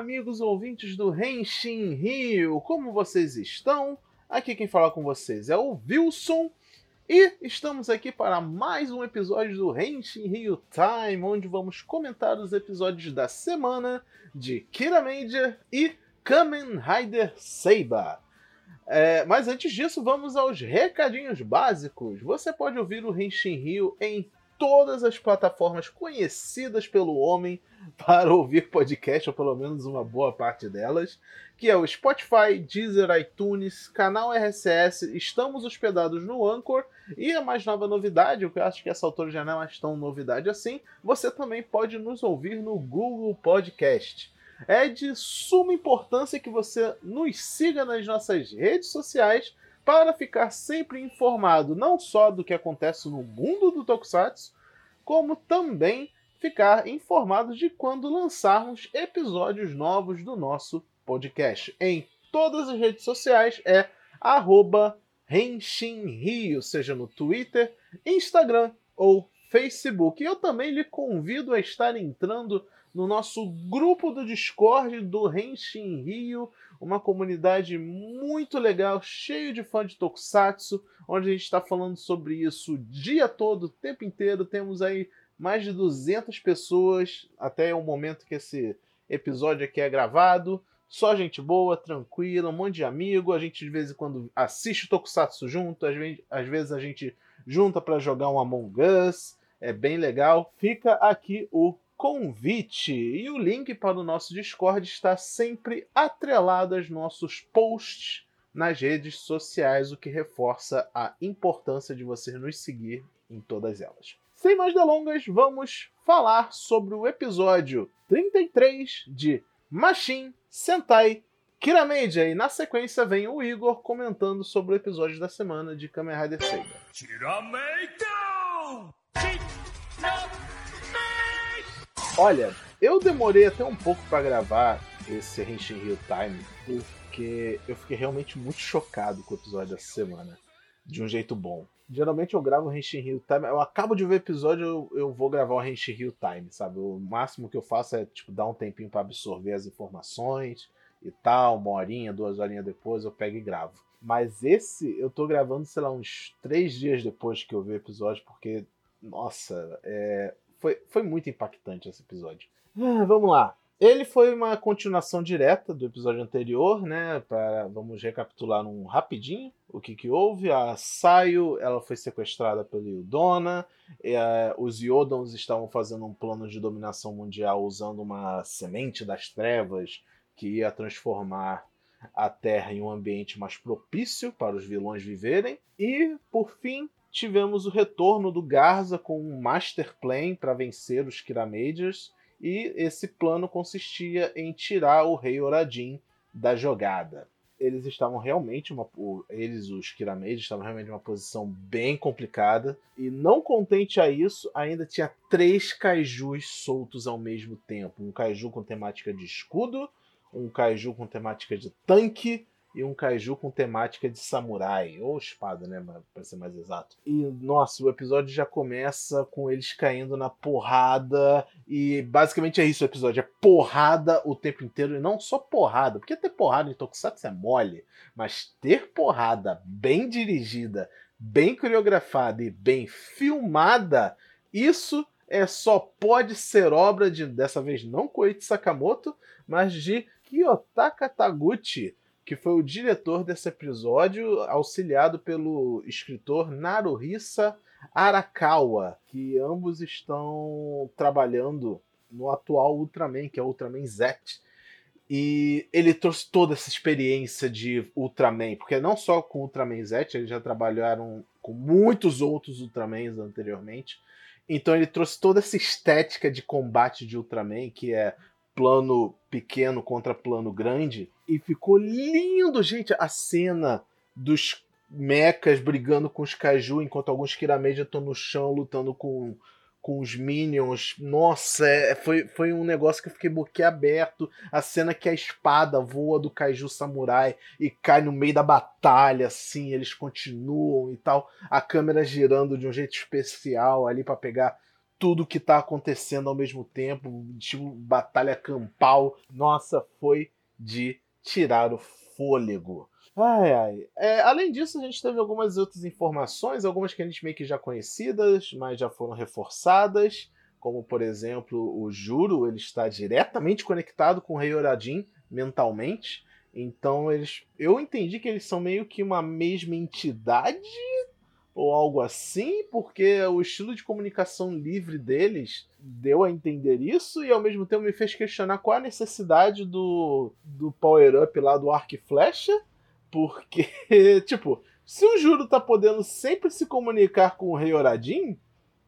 amigos ouvintes do Renshin Rio, como vocês estão? Aqui quem fala com vocês é o Wilson e estamos aqui para mais um episódio do Renshin Rio Time, onde vamos comentar os episódios da semana de Kira Major e Kamen Rider Seiba. É, mas antes disso, vamos aos recadinhos básicos. Você pode ouvir o Renshin Rio em todas as plataformas conhecidas pelo homem para ouvir podcast, ou pelo menos uma boa parte delas, que é o Spotify, Deezer, iTunes, canal RSS, estamos hospedados no Anchor, e a mais nova novidade, o que eu acho que essa altura já não é mais tão novidade assim, você também pode nos ouvir no Google Podcast. É de suma importância que você nos siga nas nossas redes sociais para ficar sempre informado não só do que acontece no mundo do Tokusatsu, como também ficar informado de quando lançarmos episódios novos do nosso podcast. Em todas as redes sociais é arroba Rio, seja no Twitter, Instagram ou Facebook. E eu também lhe convido a estar entrando no nosso grupo do Discord do Renshin Rio, uma comunidade muito legal, cheio de fãs de Tokusatsu, onde a gente está falando sobre isso o dia todo, o tempo inteiro. Temos aí mais de 200 pessoas até o momento que esse episódio aqui é gravado. Só gente boa, tranquila, um monte de amigo. A gente de vez em quando assiste o Tokusatsu junto, às vezes, às vezes a gente junta para jogar um Among Us. É bem legal. Fica aqui o convite. E o link para o nosso Discord está sempre atrelado aos nossos posts nas redes sociais, o que reforça a importância de você nos seguir em todas elas. Sem mais delongas, vamos falar sobre o episódio 33 de Machine Sentai Kiramedia. E na sequência vem o Igor comentando sobre o episódio da semana de Kamen Rider. Olha, eu demorei até um pouco para gravar esse Henshin Rio Time, porque eu fiquei realmente muito chocado com o episódio dessa semana. De um jeito bom. Geralmente eu gravo o Henshin Rio Time. Eu acabo de ver o episódio, eu, eu vou gravar o Henshin Rio Time, sabe? O máximo que eu faço é tipo dar um tempinho para absorver as informações e tal, uma horinha, duas horinhas depois eu pego e gravo. Mas esse eu tô gravando, sei lá, uns três dias depois que eu vi o episódio, porque, nossa, é, foi, foi muito impactante esse episódio. Ah, vamos lá. Ele foi uma continuação direta do episódio anterior, né? Pra, vamos recapitular um rapidinho o que, que houve. A Sayo ela foi sequestrada pelo Yudona. Uh, os Yodons estavam fazendo um plano de dominação mundial usando uma semente das trevas que ia transformar a Terra em um ambiente mais propício para os vilões viverem. E, por fim, tivemos o retorno do Garza com um Master Plan para vencer os Kiramagers, e esse plano consistia em tirar o Rei Oradin da jogada. Eles estavam realmente uma, eles os Kiramagers estavam realmente uma posição bem complicada e não contente a isso, ainda tinha três kaijus soltos ao mesmo tempo, um kaiju com temática de escudo, um kaiju com temática de tanque e um kaiju com temática de samurai, ou espada, né, para ser mais exato. E nossa, o episódio já começa com eles caindo na porrada. E basicamente é isso o episódio, é porrada o tempo inteiro. E não só porrada, porque ter porrada em Tokusatsu é mole, mas ter porrada bem dirigida, bem coreografada e bem filmada, isso é só pode ser obra de dessa vez não Koichi Sakamoto, mas de Kiyotaka Taguchi que foi o diretor desse episódio, auxiliado pelo escritor Naruhisa Arakawa, que ambos estão trabalhando no atual Ultraman, que é o Ultraman Z. E ele trouxe toda essa experiência de Ultraman, porque não só com Ultraman Z, eles já trabalharam com muitos outros Ultramans anteriormente. Então ele trouxe toda essa estética de combate de Ultraman, que é plano pequeno contra plano grande. E ficou lindo, gente, a cena dos mechas brigando com os Kaiju, enquanto alguns Kirameja estão no chão lutando com, com os Minions. Nossa, é, foi, foi um negócio que eu fiquei boquiaberto. A cena que a espada voa do Kaiju Samurai e cai no meio da batalha, assim, eles continuam e tal. A câmera girando de um jeito especial ali para pegar tudo que tá acontecendo ao mesmo tempo, tipo batalha campal. Nossa, foi de tirar o fôlego. Ai, ai. É, além disso, a gente teve algumas outras informações, algumas que a gente meio que já conhecidas, mas já foram reforçadas, como por exemplo, o Juro, ele está diretamente conectado com o Rei Oradin mentalmente. Então eles, eu entendi que eles são meio que uma mesma entidade ou algo assim, porque o estilo de comunicação livre deles deu a entender isso e ao mesmo tempo me fez questionar qual a necessidade do, do power-up lá do arco e flecha, porque, tipo, se o Juro tá podendo sempre se comunicar com o Rei Oradin,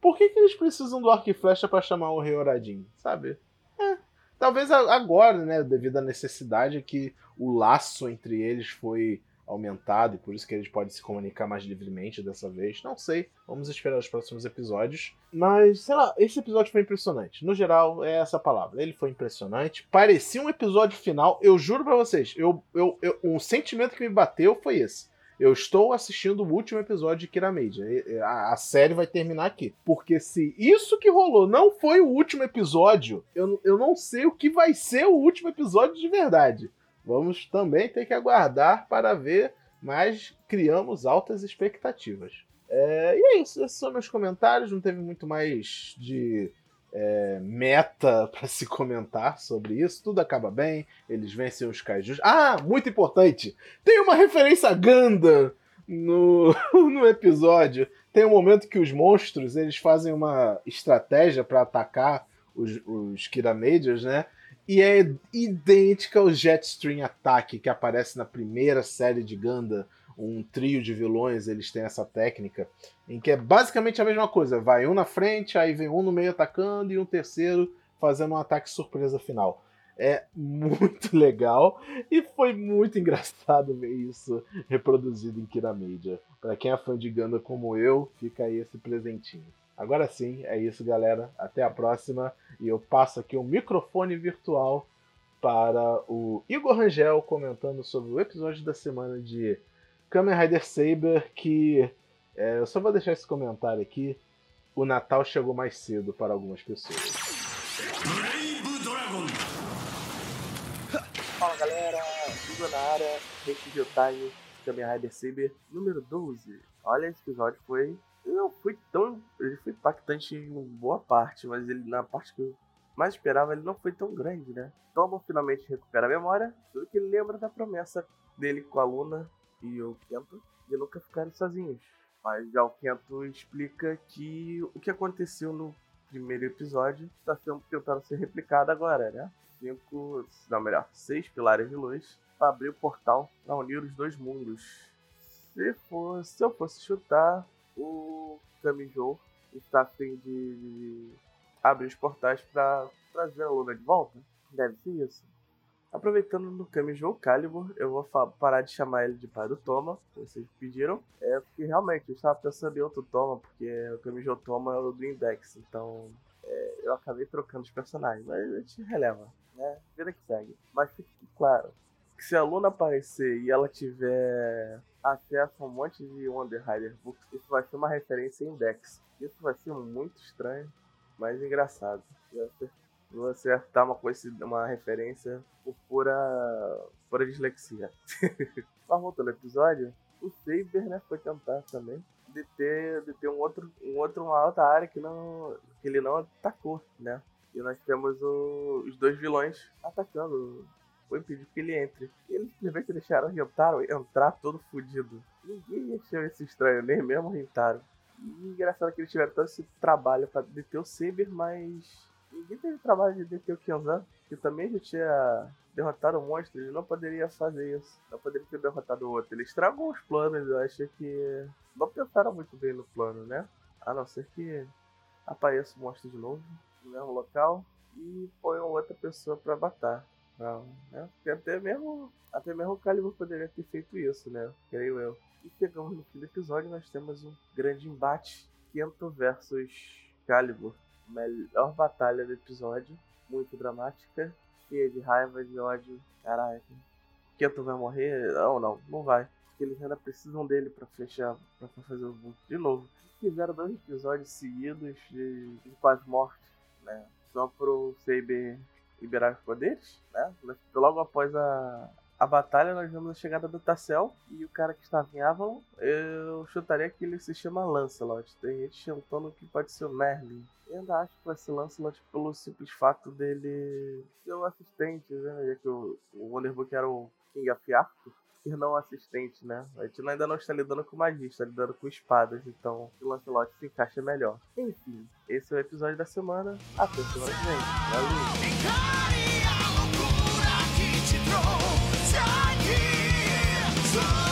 por que, que eles precisam do arco e flecha para chamar o Rei Oradin, sabe? É, talvez agora, né, devido à necessidade que o laço entre eles foi aumentado e por isso que eles podem se comunicar mais livremente dessa vez. Não sei, vamos esperar os próximos episódios. Mas, sei lá, esse episódio foi impressionante. No geral, é essa palavra. Ele foi impressionante. Parecia um episódio final. Eu juro para vocês, eu, eu, eu, um sentimento que me bateu foi esse. Eu estou assistindo o último episódio de Kira Media. A, a, série vai terminar aqui. Porque se isso que rolou não foi o último episódio, eu, eu não sei o que vai ser o último episódio de verdade. Vamos também ter que aguardar para ver, mas criamos altas expectativas. É, e é isso, esses são meus comentários. Não teve muito mais de é, meta para se comentar sobre isso. Tudo acaba bem, eles vencem os kaijus. Ah, muito importante! Tem uma referência a Ganda no, no episódio. Tem um momento que os monstros eles fazem uma estratégia para atacar os, os Kira Majors, né? E é idêntica ao Jetstream Attack que aparece na primeira série de Ganda. Um trio de vilões, eles têm essa técnica, em que é basicamente a mesma coisa. Vai um na frente, aí vem um no meio atacando e um terceiro fazendo um ataque surpresa final. É muito legal e foi muito engraçado ver isso reproduzido em Kira Media. Para quem é fã de Ganda como eu, fica aí esse presentinho. Agora sim, é isso, galera. Até a próxima. E eu passo aqui o microfone virtual para o Igor Rangel comentando sobre o episódio da semana de Kamen Rider Saber, que é, eu só vou deixar esse comentário aqui. O Natal chegou mais cedo para algumas pessoas. Galera, Igor na área, Rede Time, Kamen Rider Saber número 12. Olha, esse episódio foi não foi tão. Ele foi impactante em boa parte, mas ele na parte que eu mais esperava, ele não foi tão grande, né? Tomo finalmente recupera a memória, tudo que ele lembra da promessa dele com a Luna e o Kento de nunca ficarem sozinhos. Mas já o Kento explica que o que aconteceu no primeiro episódio está sendo tentando ser replicado agora, né? Cinco, não melhor, seis pilares de luz para abrir o portal para unir os dois mundos. Se, for, se eu fosse chutar, o Kamijo está a fim de abrir os portais para trazer a Luna de volta? Deve ser isso. Aproveitando no Kamijo Calibur, eu vou parar de chamar ele de pai do Toma, vocês pediram. É porque realmente eu estava pensando em outro Toma, porque o Kamijo Toma é o do Index, então é, eu acabei trocando os personagens, mas a gente releva, né? Vida que segue. Mas fique claro, que se a Luna aparecer e ela tiver acesso a um monte de Wonder Rider Books, isso vai ser uma referência em Dex. Isso vai ser muito estranho, mas engraçado. Você acertar uma coisa, uma referência por pura, pura dislexia. Mas voltando ao episódio, o Saber, né, foi tentar também de ter, de ter um outro, um outro, uma outra área que não, que ele não atacou, né? E nós temos o, os dois vilões atacando foi impedir que ele entre. E eles simplesmente deixaram o Rintaro entrar todo fudido. Ninguém achou isso estranho, nem mesmo o Rintaro. E engraçado que eles tiveram todo esse trabalho para deter o Saber, mas ninguém teve trabalho de deter o Kenzan, que também já tinha derrotado o monstro, ele não poderia fazer isso. Não poderia ter derrotado o outro. Ele estragou os planos, eu acho que não pensaram muito bem no plano, né? A não ser que apareça o monstro de novo no mesmo local e ponham outra pessoa para matar. Não, né? Porque até mesmo, até mesmo o Calibur poderia ter feito isso, né? Creio eu. E chegamos no fim do episódio, nós temos um grande embate. Kento versus Calibur. Melhor batalha do episódio. Muito dramática. De raiva, de ódio. Caraca. Kento vai morrer? Não, não, não vai. que eles ainda precisam dele para fechar, para fazer o book de novo. Fizeram dois episódios seguidos de, de quase morte, né? Só pro Saber liberar os poderes, né? Logo após a, a batalha, nós vemos a chegada do Tassel e o cara que estava em Avalon, eu chutaria que ele se chama Lancelot. Tem gente chutando que pode ser o Merlin. Eu ainda acho que vai ser Lancelot pelo simples fato dele ser o assistente, né? Já que o, o Wonderbook era o King of Arthur e não assistente, né? A gente ainda não está lidando com magia, está lidando com espadas, então o Lancelot se encaixa melhor. Enfim, esse é o episódio da semana. Até semana que vem. Valeu!